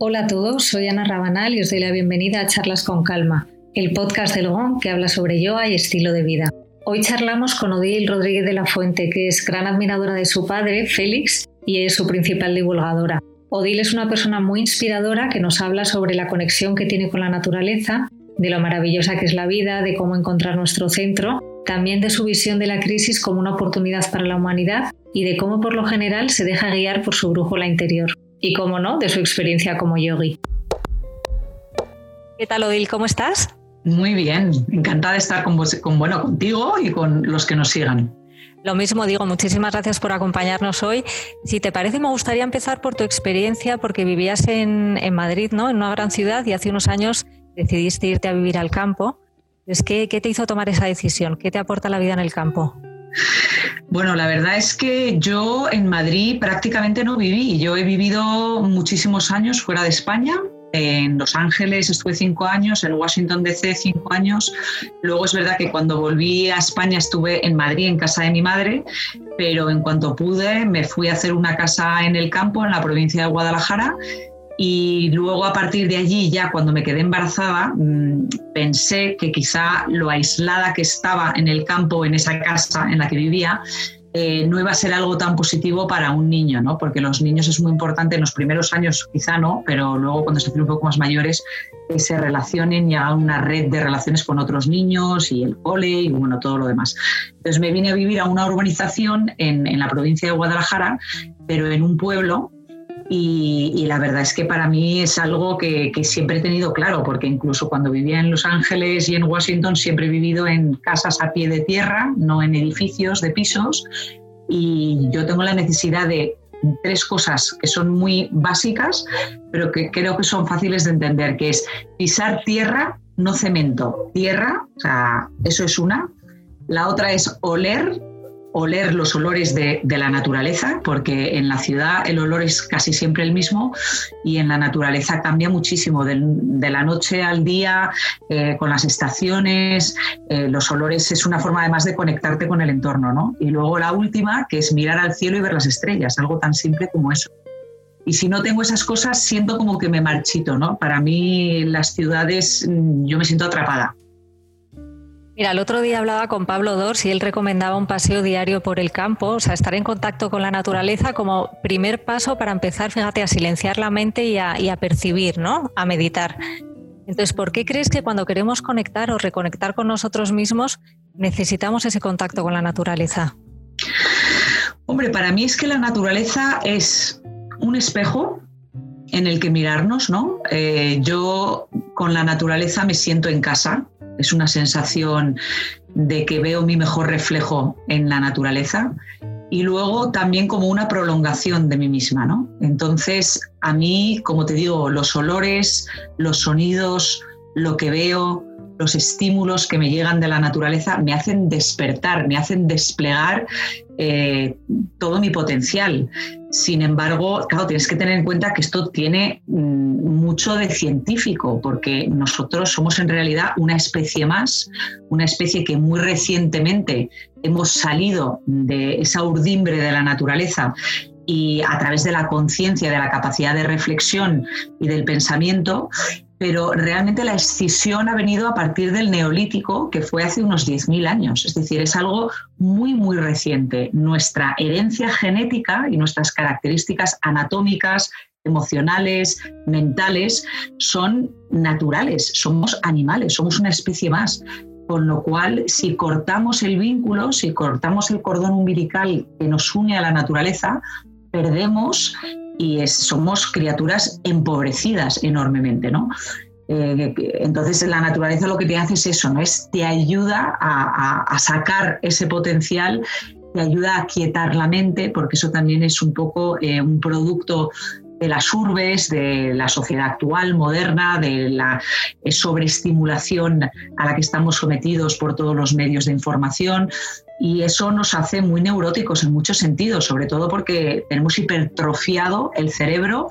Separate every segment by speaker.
Speaker 1: Hola a todos, soy Ana Rabanal y os doy la bienvenida a Charlas con Calma, el podcast del GON que habla sobre yoga y estilo de vida. Hoy charlamos con Odile Rodríguez de la Fuente, que es gran admiradora de su padre, Félix, y es su principal divulgadora. Odile es una persona muy inspiradora que nos habla sobre la conexión que tiene con la naturaleza, de lo maravillosa que es la vida, de cómo encontrar nuestro centro, también de su visión de la crisis como una oportunidad para la humanidad y de cómo por lo general se deja guiar por su brújula interior y, como no, de su experiencia como yogi. ¿Qué tal, Odil? ¿Cómo estás?
Speaker 2: Muy bien, encantada de estar con, con, bueno, contigo y con los que nos sigan.
Speaker 1: Lo mismo digo, muchísimas gracias por acompañarnos hoy. Si te parece, me gustaría empezar por tu experiencia, porque vivías en, en Madrid, ¿no? en una gran ciudad, y hace unos años decidiste irte a vivir al campo. ¿qué, ¿Qué te hizo tomar esa decisión? ¿Qué te aporta la vida en el campo?
Speaker 2: Bueno, la verdad es que yo en Madrid prácticamente no viví. Yo he vivido muchísimos años fuera de España. En Los Ángeles estuve cinco años, en Washington DC cinco años. Luego es verdad que cuando volví a España estuve en Madrid, en casa de mi madre, pero en cuanto pude me fui a hacer una casa en el campo, en la provincia de Guadalajara, y luego a partir de allí, ya cuando me quedé embarazada, mm, pensé que quizá lo aislada que estaba en el campo, en esa casa en la que vivía, eh, no iba a ser algo tan positivo para un niño, ¿no? porque los niños es muy importante en los primeros años, quizá no, pero luego cuando se hacen un poco más mayores, que se relacionen y hagan una red de relaciones con otros niños y el cole y bueno, todo lo demás. Entonces me vine a vivir a una urbanización en, en la provincia de Guadalajara, pero en un pueblo y, la verdad es que para mí es algo que, siempre he tenido claro, porque incluso cuando vivía en Los Ángeles y en Washington siempre he vivido en casas a pie de tierra, no en edificios de pisos, y yo tengo la necesidad de tres cosas que son muy básicas, pero que creo que son fáciles de entender, que es pisar tierra, no cemento, tierra, o sea, eso es una. La otra es oler oler los olores de, la naturaleza, porque en la ciudad el olor es casi siempre el mismo y en la naturaleza cambia muchísimo, de, la noche al día, eh, con las estaciones, eh, los olores es una forma además de conectarte con el entorno, ¿no? Y luego la última, que es mirar al cielo y ver las estrellas, algo tan simple como eso. Y si no tengo esas cosas, siento como que me marchito, ¿no? Para mí las ciudades, mm, yo me siento atrapada.
Speaker 1: Mira, el otro día hablaba con Pablo Dors y él recomendaba un paseo diario por el campo, o sea, estar en contacto con la naturaleza como primer paso para empezar, fíjate, a silenciar la mente y a, percibir, ¿no? A meditar. Entonces, ¿por qué crees que cuando queremos conectar o reconectar con nosotros mismos necesitamos ese contacto con la naturaleza?
Speaker 2: Hombre, para mí es que la naturaleza es un espejo en el que mirarnos, ¿no? Eh, yo con la naturaleza me siento en casa, es una sensación de que veo mi mejor reflejo en la naturaleza y luego también como una prolongación de mí misma, ¿no? Entonces, a mí, como te digo, los olores, los sonidos, lo que veo, los estímulos que me llegan de la naturaleza me hacen despertar, me hacen desplegar eh, todo mi potencial. Sin embargo, claro, tienes que tener en cuenta que esto tiene mm, mucho de científico, porque nosotros somos en realidad una especie más, una especie que muy recientemente hemos salido de esa urdimbre de la naturaleza y a través de la conciencia, de la capacidad de reflexión y del pensamiento, pero realmente la escisión ha venido a partir del neolítico, que fue hace unos 10.000 años. Es decir, es algo muy, muy reciente. Nuestra herencia genética y nuestras características anatómicas, emocionales, mentales, son naturales, somos animales, somos una especie más. Con lo cual, si cortamos el vínculo, si cortamos el cordón umbilical que nos une a la naturaleza, perdemos y somos criaturas empobrecidas enormemente, ¿no? Eh, entonces la naturaleza lo que te hace es eso, ¿no? Es te ayuda a, sacar ese potencial, te ayuda a quietar la mente, porque eso también es un poco eh, un producto de las urbes, de la sociedad actual, moderna, de la sobreestimulación a la que estamos sometidos por todos los medios de información. Y eso nos hace muy neuróticos en muchos sentidos, sobre todo porque tenemos hipertrofiado el cerebro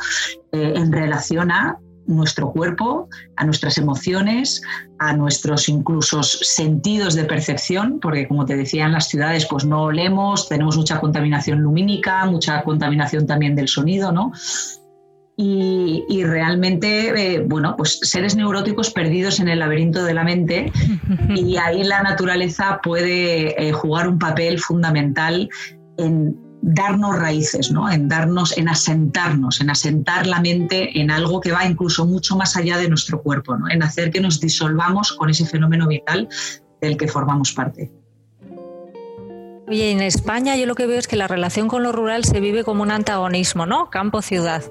Speaker 2: eh, en relación a nuestro cuerpo, a nuestras emociones, a nuestros incluso sentidos de percepción, porque como te decía en las ciudades pues no olemos, tenemos mucha contaminación lumínica, mucha contaminación también del sonido, ¿no? y, realmente, eh, bueno, pues seres neuróticos perdidos en el laberinto de la mente y ahí la naturaleza puede eh, jugar un papel fundamental en darnos raíces, ¿no? en darnos, en asentarnos, en asentar la mente en algo que va incluso mucho más allá de nuestro cuerpo, ¿no? en hacer que nos disolvamos con ese fenómeno vital del que formamos parte.
Speaker 1: Oye, en España yo lo que veo es que la relación con lo rural se vive como un antagonismo, ¿no? Campo-ciudad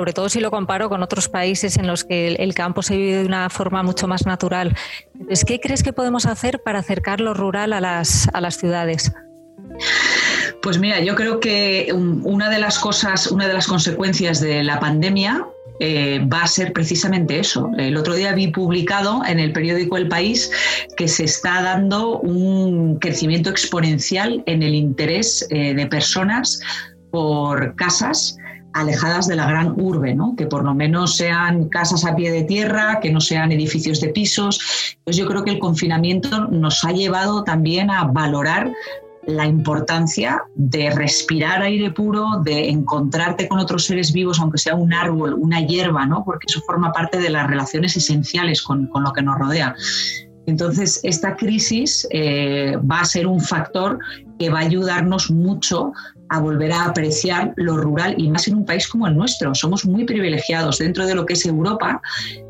Speaker 1: sobre todo si lo comparo con otros países en los que el, campo se vive de una forma mucho más natural. Entonces, ¿qué crees que podemos hacer para acercar lo rural a las, a las ciudades?
Speaker 2: Pues mira, yo creo que una de las cosas, una de las consecuencias de la pandemia eh, va a ser precisamente eso. El otro día vi publicado en el periódico El País que se está dando un crecimiento exponencial en el interés eh, de personas por casas alejadas de la gran urbe, ¿no? que por lo menos sean casas a pie de tierra, que no sean edificios de pisos. Pues yo creo que el confinamiento nos ha llevado también a valorar la importancia de respirar aire puro, de encontrarte con otros seres vivos, aunque sea un árbol, una hierba, ¿no? porque eso forma parte de las relaciones esenciales con, con lo que nos rodea. Entonces, esta crisis eh, va a ser un factor que va a ayudarnos mucho a volver a apreciar lo rural y más en un país como el nuestro. Somos muy privilegiados dentro de lo que es Europa.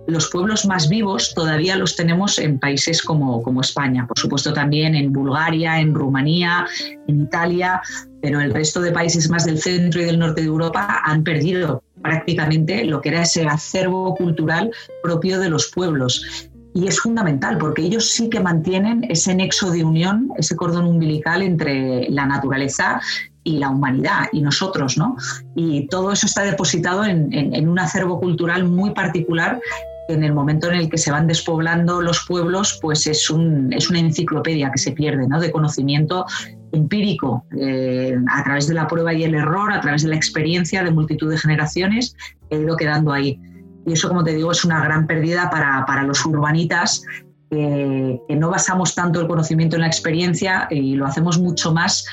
Speaker 2: Los pueblos más vivos todavía los tenemos en países como, como España, por supuesto también en Bulgaria, en Rumanía, en Italia, pero el resto de países más del centro y del norte de Europa han perdido prácticamente lo que era ese acervo cultural propio de los pueblos y es fundamental porque ellos sí que mantienen ese nexo de unión, ese cordón umbilical entre la naturaleza y la humanidad y nosotros, ¿no? Y todo eso está depositado en, un acervo cultural muy particular en el momento en el que se van despoblando los pueblos, pues es, un, es una enciclopedia que se pierde, ¿no? De conocimiento empírico, eh, a través de la prueba y el error, a través de la experiencia de multitud de generaciones, ha ido quedando ahí. Y eso, como te digo, es una gran pérdida para, para los urbanitas que, que, no basamos tanto el conocimiento en la experiencia y lo hacemos mucho más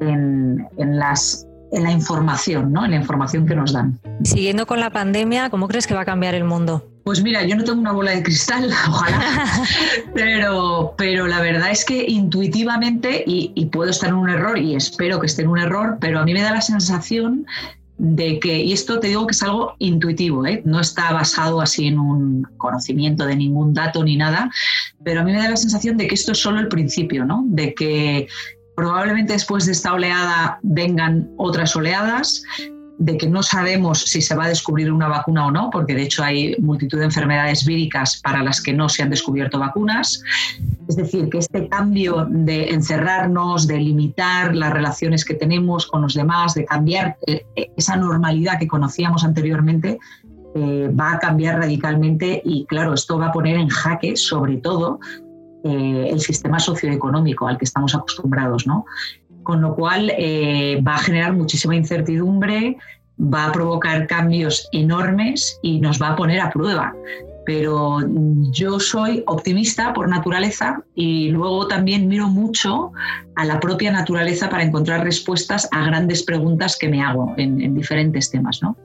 Speaker 2: en, las, en la información, ¿no? en la información que nos dan.
Speaker 1: Siguiendo con la pandemia, ¿cómo crees que va a cambiar el mundo?
Speaker 2: Pues mira, yo no tengo una bola de cristal, ojalá, pero, pero la verdad es que intuitivamente, y, y, puedo estar en un error y espero que esté en un error, pero a mí me da la sensación de que, y esto te digo que es algo intuitivo, ¿eh? no está basado así en un conocimiento de ningún dato ni nada, pero a mí me da la sensación de que esto es solo el principio, ¿no? de que probablemente después de esta oleada vengan otras oleadas, de que no sabemos si se va a descubrir una vacuna o no, porque de hecho hay multitud de enfermedades víricas para las que no se han descubierto vacunas. Es decir, que este cambio de encerrarnos, de limitar las relaciones que tenemos con los demás, de cambiar eh, esa normalidad que conocíamos anteriormente, eh, va a cambiar radicalmente y claro, esto va a poner en jaque sobre todo eh, el sistema socioeconómico al que estamos acostumbrados, ¿no? Con lo cual eh, va a generar muchísima incertidumbre, va a provocar cambios enormes y nos va a poner a prueba. Pero yo soy optimista por naturaleza y luego también miro mucho a la propia naturaleza para encontrar respuestas a grandes preguntas que me hago en, en diferentes temas. ¿no?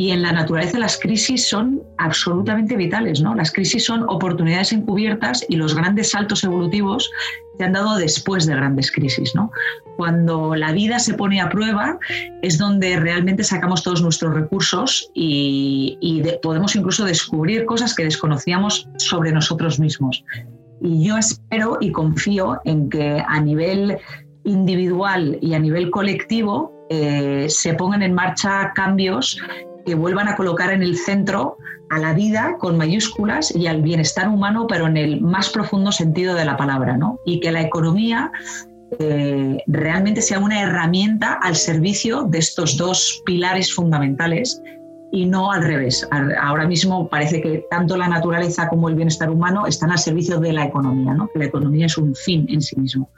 Speaker 2: Y en la naturaleza las crisis son absolutamente vitales, ¿no? Las crisis son oportunidades encubiertas y los grandes saltos evolutivos se han dado después de grandes crisis, ¿no? Cuando la vida se pone a prueba es donde realmente sacamos todos nuestros recursos y, podemos incluso descubrir cosas que desconocíamos sobre nosotros mismos. Y yo espero y confío en que a nivel individual y a nivel colectivo eh, se pongan en marcha cambios que vuelvan a colocar en el centro a la vida con mayúsculas y al bienestar humano, pero en el más profundo sentido de la palabra, ¿no? Y que la economía eh, realmente sea una herramienta al servicio de estos dos pilares fundamentales y no al revés. Ahora mismo parece que tanto la naturaleza como el bienestar humano están al servicio de la economía, ¿no? que la economía es un fin en sí mismo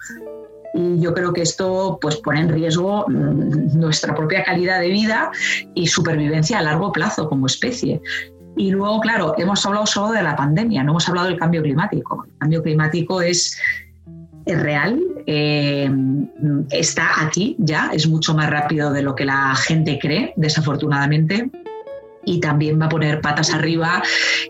Speaker 2: y yo creo que esto pues, pone en riesgo mm, nuestra propia calidad de vida y supervivencia a largo plazo como especie. Y luego, claro, hemos hablado solo de la pandemia, no hemos hablado del cambio climático. El cambio climático es, es real, eh, está aquí ya, es mucho más rápido de lo que la gente cree, desafortunadamente. Y también va a poner patas arriba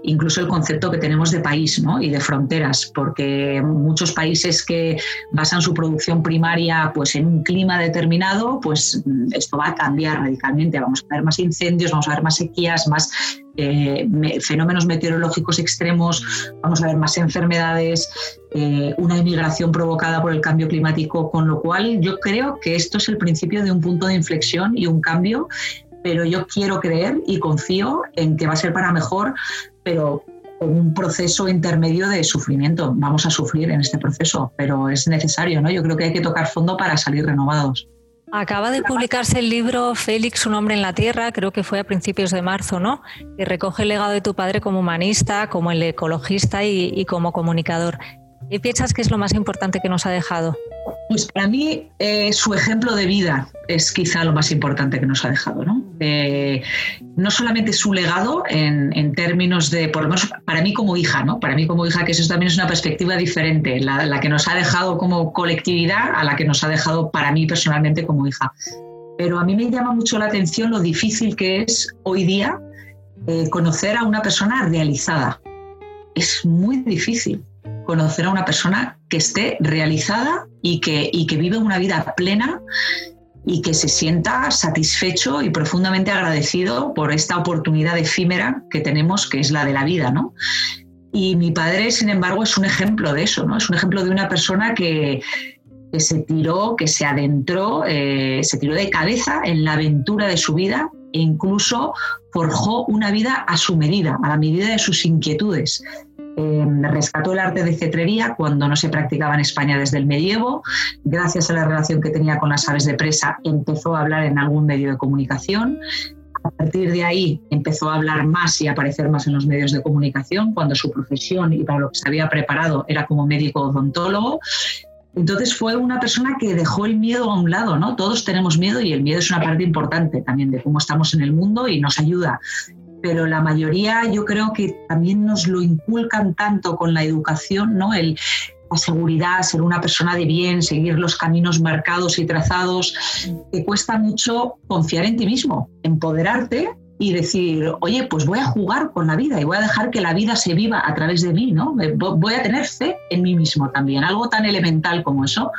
Speaker 2: incluso el concepto que tenemos de país ¿no? y de fronteras, porque muchos países que basan su producción primaria pues, en un clima determinado, pues esto va a cambiar radicalmente. Vamos a ver más incendios, vamos a ver más sequías, más eh, fenómenos meteorológicos extremos, vamos a ver más enfermedades, eh, una inmigración provocada por el cambio climático, con lo cual yo creo que esto es el principio de un punto de inflexión y un cambio pero yo quiero creer y confío en que va a ser para mejor, pero con un proceso intermedio de sufrimiento. Vamos a sufrir en este proceso, pero es necesario, ¿no? Yo creo que hay que tocar fondo para salir renovados.
Speaker 1: Acaba de publicarse el libro Félix, un hombre en la tierra, creo que fue a principios de marzo, ¿no? Que recoge el legado de tu padre como humanista, como el ecologista y, y como comunicador. ¿Qué piensas que es lo más importante que nos ha dejado?
Speaker 2: Pues para mí eh, su ejemplo de vida es quizá lo más importante que nos ha dejado, ¿no? No solamente su legado en, términos de, por lo menos para mí como hija, ¿no? Para mí como hija, que eso también es una perspectiva diferente, la, que nos ha dejado como colectividad a la que nos ha dejado para mí personalmente como hija. Pero a mí me llama mucho la atención lo difícil que es hoy día eh, conocer a una persona realizada. Es muy difícil conocer a una persona que esté realizada y que, y que vive una vida plena y que se sienta satisfecho y profundamente agradecido por esta oportunidad efímera que tenemos, que es la de la vida, ¿no? Y mi padre, sin embargo, es un ejemplo de eso, ¿no? Es un ejemplo de una persona que, se tiró, que se adentró, eh, se tiró de cabeza en la aventura de su vida e incluso forjó una vida a su medida, a la medida de sus inquietudes. Em, rescató el arte de cetrería cuando no se practicaba en España desde el medievo. Gracias a la relación que tenía con las aves de presa, empezó a hablar en algún medio de comunicación. A partir de ahí empezó a hablar más y a aparecer más en los medios de comunicación, cuando su profesión y para lo que se había preparado era como médico odontólogo. Entonces fue una persona que dejó el miedo a un lado, ¿no? Todos tenemos miedo y el miedo es una parte importante también de cómo estamos en el mundo y nos ayuda pero la mayoría yo creo que también nos lo inculcan tanto con la educación, ¿no? El, la seguridad, ser una persona de bien, seguir los caminos marcados y trazados, que cuesta mucho confiar en ti mismo, empoderarte y decir, oye, pues voy a jugar con la vida y voy a dejar que la vida se viva a través de mí, ¿no? Voy a tener fe en mí mismo también, algo tan elemental como eso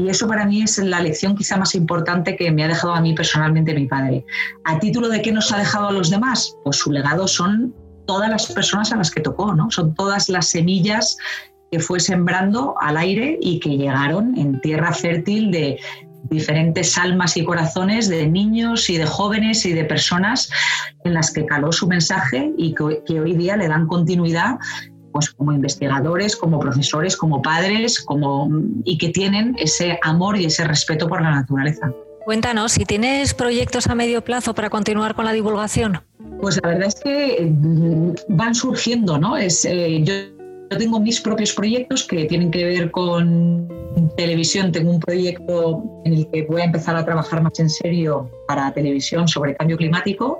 Speaker 2: y eso para mí es la lección quizá más importante que me ha dejado a mí personalmente mi padre. ¿A título de qué nos ha dejado a los demás? Pues su legado son todas las personas a las que tocó, ¿no? Son todas las semillas que fue sembrando al aire y que llegaron en tierra fértil de diferentes almas y corazones de niños y de jóvenes y de personas en las que caló su mensaje y que, que hoy día le dan continuidad pues como investigadores, como profesores, como padres, como, y que tienen ese amor y ese respeto por la naturaleza.
Speaker 1: Cuéntanos, si tienes proyectos a medio plazo para continuar con la divulgación.
Speaker 2: Pues la verdad es que mm, van surgiendo, ¿no? Es, eh, yo, yo tengo mis propios proyectos que tienen que ver con televisión. Tengo un proyecto en el que voy a empezar a trabajar más en serio para televisión sobre cambio climático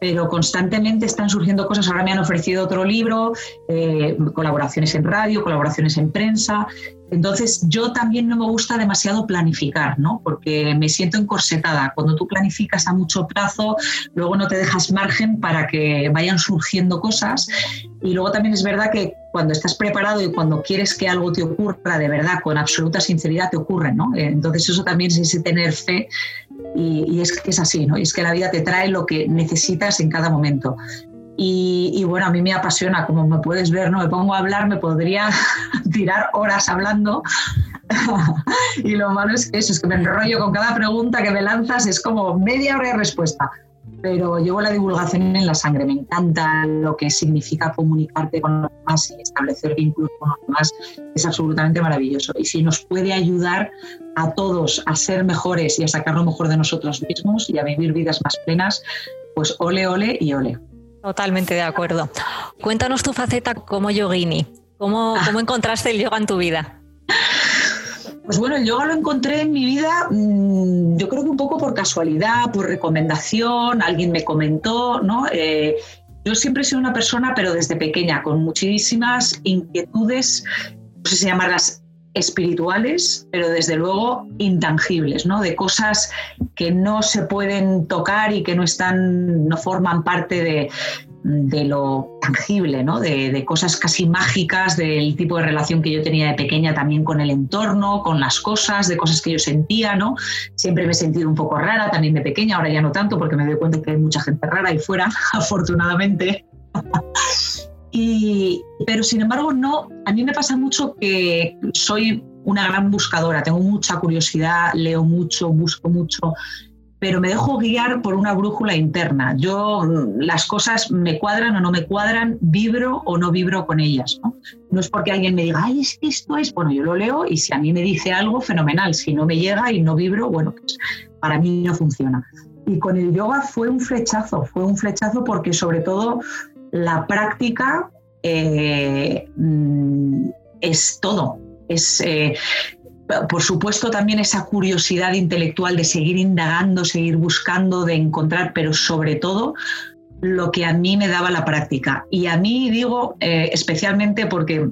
Speaker 2: pero constantemente están surgiendo cosas. Ahora me han ofrecido otro libro, eh, colaboraciones en radio, colaboraciones en prensa. Entonces, yo también no me gusta demasiado planificar, ¿no? Porque me siento encorsetada. Cuando tú planificas a mucho plazo, luego no te dejas margen para que vayan surgiendo cosas. Y luego también es verdad que cuando estás preparado y cuando quieres que algo te ocurra de verdad, con absoluta sinceridad, te ocurre, ¿no? Entonces, eso también es ese tener fe y, es que es así, ¿no? Y es que la vida te trae lo que necesitas en cada momento. Y, bueno, a mí me apasiona, como me puedes ver, ¿no? Me pongo a hablar, me podría tirar horas hablando. y lo malo es que eso, es que me enrollo con cada pregunta que me lanzas, es como media hora de respuesta pero llevo la divulgación en la sangre. Me encanta lo que significa comunicarte con los demás y establecer vínculos con los demás. Es absolutamente maravilloso. Y si nos puede ayudar a todos a ser mejores y a sacar lo mejor de nosotros mismos y a vivir vidas más plenas, pues ole, ole y ole.
Speaker 1: Totalmente de acuerdo. Cuéntanos tu faceta como yogini. ¿Cómo, cómo encontraste el yoga en tu vida?
Speaker 2: Pues bueno, el yoga lo encontré en mi vida, mm, yo creo que un poco por casualidad, por recomendación, alguien me comentó, ¿no? Eh, yo siempre he sido una persona, pero desde pequeña, con muchísimas inquietudes, no sé si llamarlas espirituales, pero desde luego intangibles, ¿no? De cosas que no se pueden tocar y que no están, no forman parte de, de lo tangible, ¿no? de, cosas casi mágicas, del tipo de relación que yo tenía de pequeña también con el entorno, con las cosas, de cosas que yo sentía. ¿no? Siempre me he sentido un poco rara también de pequeña, ahora ya no tanto porque me doy cuenta que hay mucha gente rara ahí fuera, afortunadamente. y, pero sin embargo, no, a mí me pasa mucho que soy una gran buscadora, tengo mucha curiosidad, leo mucho, busco mucho pero me dejo guiar por una brújula interna. Yo mm, las cosas me cuadran o no me cuadran, vibro o no vibro con ellas. No, no es porque alguien me diga, ay, es que esto es, bueno, yo lo leo y si a mí me dice algo, fenomenal. Si no me llega y no vibro, bueno, pues para mí no funciona. Y con el yoga fue un flechazo, fue un flechazo porque sobre todo la práctica eh, mm, es todo. Es, eh, por supuesto también esa curiosidad intelectual de seguir indagando, seguir buscando, de encontrar, pero sobre todo lo que a mí me daba la práctica. Y a mí digo eh, especialmente porque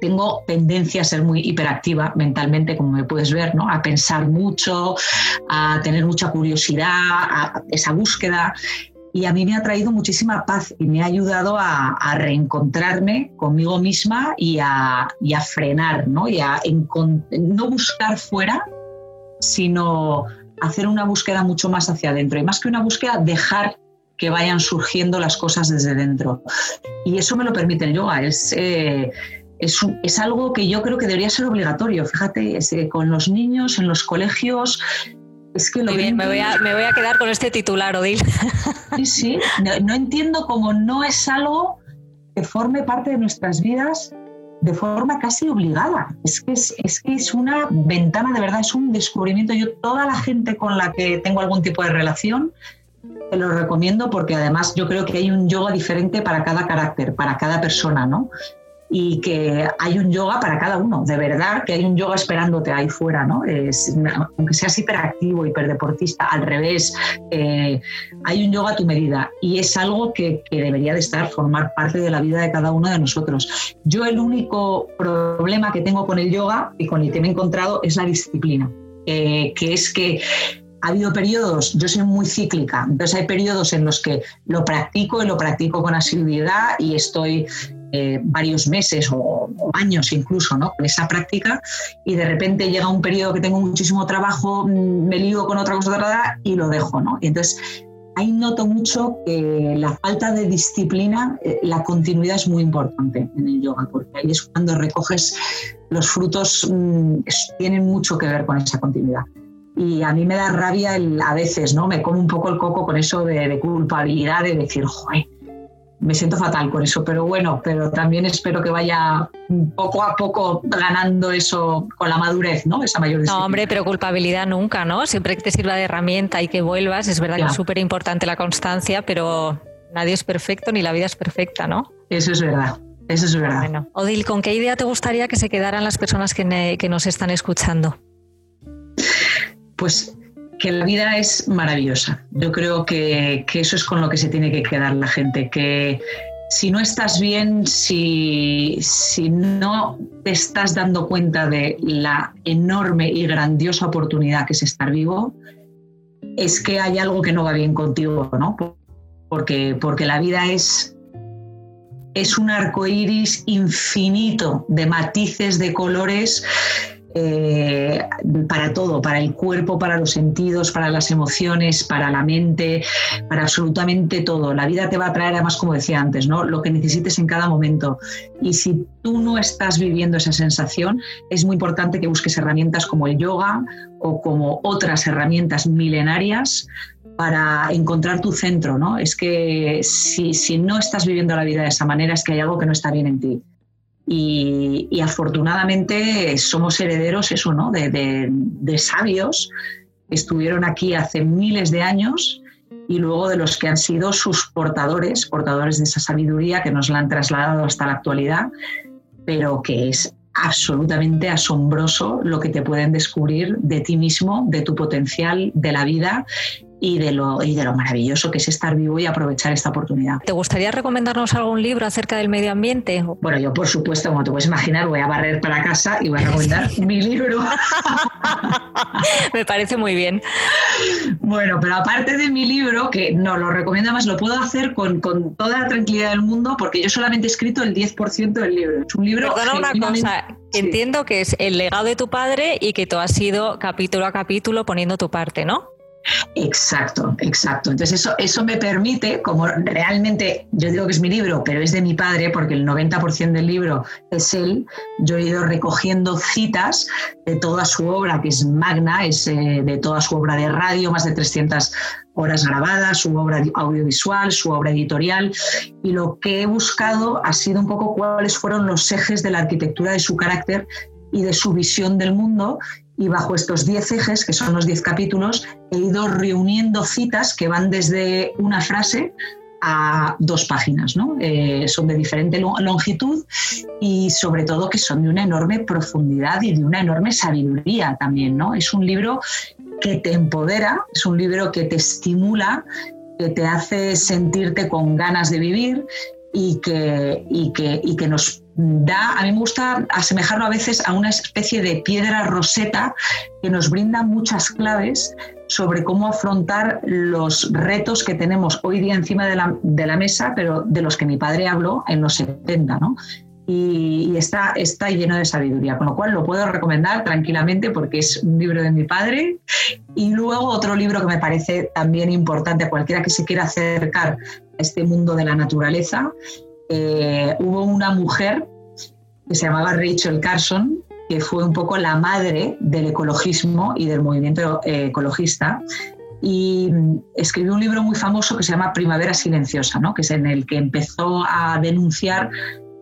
Speaker 2: tengo tendencia a ser muy hiperactiva mentalmente, como me puedes ver, ¿no? a pensar mucho, a tener mucha curiosidad, a esa búsqueda y a mí me ha traído muchísima paz y me ha ayudado a, reencontrarme conmigo misma y a, frenar, ¿no? Y a no buscar fuera, sino hacer una búsqueda mucho más hacia adentro. Y más que una búsqueda, dejar que vayan surgiendo las cosas desde dentro. Y eso me lo permite el yoga. Es, eh, es, algo que yo creo que debería ser obligatorio. Fíjate, eh, con los niños en los colegios
Speaker 1: es que lo Muy bien, me voy, a, me voy, a, quedar con este titular, Odil.
Speaker 2: Sí, sí, no, entiendo cómo no es algo que forme parte de nuestras vidas de forma casi obligada. Es que es, es que es una ventana, de verdad, es un descubrimiento. Yo, toda la gente con la que tengo algún tipo de relación, te lo recomiendo porque además yo creo que hay un yoga diferente para cada carácter, para cada persona, ¿no? Y que hay un yoga para cada uno, de verdad que hay un yoga esperándote ahí fuera, ¿no? Aunque seas hiperactivo, hiperdeportista, al revés, eh, hay un yoga a tu medida y es algo que, debería de estar, formar parte de la vida de cada uno de nosotros. Yo el único problema que tengo con el yoga y con el que me he encontrado es la disciplina, eh, que es que ha habido periodos, yo soy muy cíclica, entonces hay periodos en los que lo practico y lo practico con asiduidad y estoy eh, varios meses o, años incluso ¿no? con esa práctica y de repente llega un periodo que tengo muchísimo trabajo, mm, me lío con otra cosa y lo dejo. ¿no? Y entonces ahí noto mucho que la falta de disciplina, eh, la continuidad es muy importante en el yoga, porque ahí es cuando recoges los frutos, mm, tienen mucho que ver con esa continuidad. Y a mí me da rabia a veces, ¿no? Me como un poco el coco con eso de, de culpabilidad, de decir, joder, me siento fatal con eso, pero bueno, pero también espero que vaya poco a poco ganando eso con la madurez, ¿no? Esa mayor
Speaker 1: No, hombre, pero culpabilidad nunca, ¿no? Siempre que te sirva de herramienta y que vuelvas, es verdad que es súper importante la constancia, pero nadie es perfecto ni la vida es perfecta, ¿no?
Speaker 2: Eso es verdad. Eso es verdad. Bueno,
Speaker 1: Odil, ¿con qué idea te gustaría que se quedaran las personas que, que nos están escuchando?
Speaker 2: Pues que la vida es maravillosa. Yo creo que, eso es con lo que se tiene que quedar la gente, que si no estás bien, si, si no te estás dando cuenta de la enorme y grandiosa oportunidad que es estar vivo, es que hay algo que no va bien contigo, ¿no? Porque, porque la vida es, es un arco iris infinito de matices, de colores eh, para todo, para el cuerpo, para los sentidos, para las emociones, para la mente, para absolutamente todo. La vida te va a traer, además, como decía antes, ¿no? lo que necesites en cada momento. Y si tú no estás viviendo esa sensación, es muy importante que busques herramientas como el yoga o como otras herramientas milenarias para encontrar tu centro, ¿no? Es que si, si no estás viviendo la vida de esa manera, es que hay algo que no está bien en ti. Y, afortunadamente somos herederos eso, ¿no? de, sabios que estuvieron aquí hace miles de años y luego de los que han sido sus portadores, portadores de esa sabiduría que nos la han trasladado hasta la actualidad, pero que es absolutamente asombroso lo que te pueden descubrir de ti mismo, de tu potencial, de la vida y de, lo, y de lo maravilloso que es estar vivo y aprovechar esta oportunidad.
Speaker 1: ¿Te gustaría recomendarnos algún libro acerca del medio ambiente?
Speaker 2: Bueno, yo por supuesto, como te puedes imaginar, voy a barrer para casa y voy a recomendar mi libro.
Speaker 1: Me parece muy bien.
Speaker 2: Bueno, pero aparte de mi libro, que no lo recomiendo más, lo puedo hacer con, con toda la tranquilidad del mundo porque yo solamente he escrito el 10% del libro. Es un libro...
Speaker 1: Perdona una cosa, entiendo que es el legado de tu padre y que tú has ido capítulo a capítulo poniendo tu parte, ¿no?
Speaker 2: Exacto, exacto. Entonces eso, eso me permite, como realmente yo digo que es mi libro, pero es de mi padre, porque el 90% del libro es él, yo he ido recogiendo citas de toda su obra, que es magna, es eh, de toda su obra de radio, más de 300 horas grabadas, su obra audiovisual, su obra editorial, y lo que he buscado ha sido un poco cuáles fueron los ejes de la arquitectura de su carácter y de su visión del mundo y bajo estos 10 ejes, que son los 10 capítulos, he ido reuniendo citas que van desde una frase a dos páginas, ¿no? Eh, son de diferente longitud y sobre todo que son de una enorme profundidad y de una enorme sabiduría también, ¿no? Es un libro que te empodera, es un libro que te estimula, que te hace sentirte con ganas de vivir y que, y que, y que nos da, a mí me gusta asemejarlo a veces a una especie de piedra roseta que nos brinda muchas claves sobre cómo afrontar los retos que tenemos hoy día encima de la, de la mesa, pero de los que mi padre habló en los 70, ¿no? Y, está, está lleno de sabiduría, con lo cual lo puedo recomendar tranquilamente porque es un libro de mi padre. Y luego otro libro que me parece también importante a cualquiera que se quiera acercar a este mundo de la naturaleza eh, hubo una mujer que se llamaba Rachel Carson, que fue un poco la madre del ecologismo y del movimiento eh, ecologista. Y mm, escribió un libro muy famoso que se llama Primavera Silenciosa, ¿no? que es en el que empezó a denunciar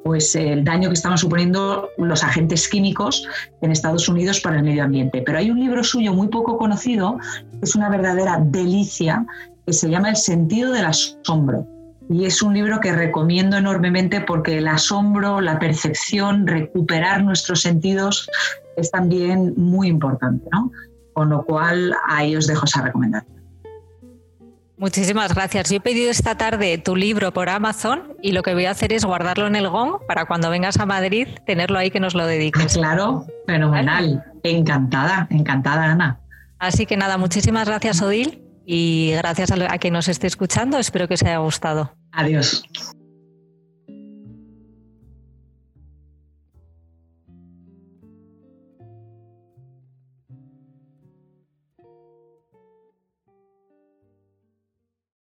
Speaker 2: pues, el daño que estaban suponiendo los agentes químicos en Estados Unidos para el medio ambiente. Pero hay un libro suyo muy poco conocido, que es una verdadera delicia, que se llama El sentido del asombro y es un libro que recomiendo enormemente porque el asombro, la percepción, recuperar nuestros sentidos es también muy importante, ¿no? Con lo cual ahí os dejo esa recomendación.
Speaker 1: Muchísimas gracias. Yo he pedido esta tarde tu libro por Amazon y lo que voy a hacer es guardarlo en el GON para cuando vengas a Madrid tenerlo ahí que nos lo dediques.
Speaker 2: Claro, fenomenal. Encantada, encantada, Ana.
Speaker 1: Así que nada, muchísimas gracias, Odil, y gracias a, a quien nos esté escuchando. Espero que os haya gustado.
Speaker 2: Adiós.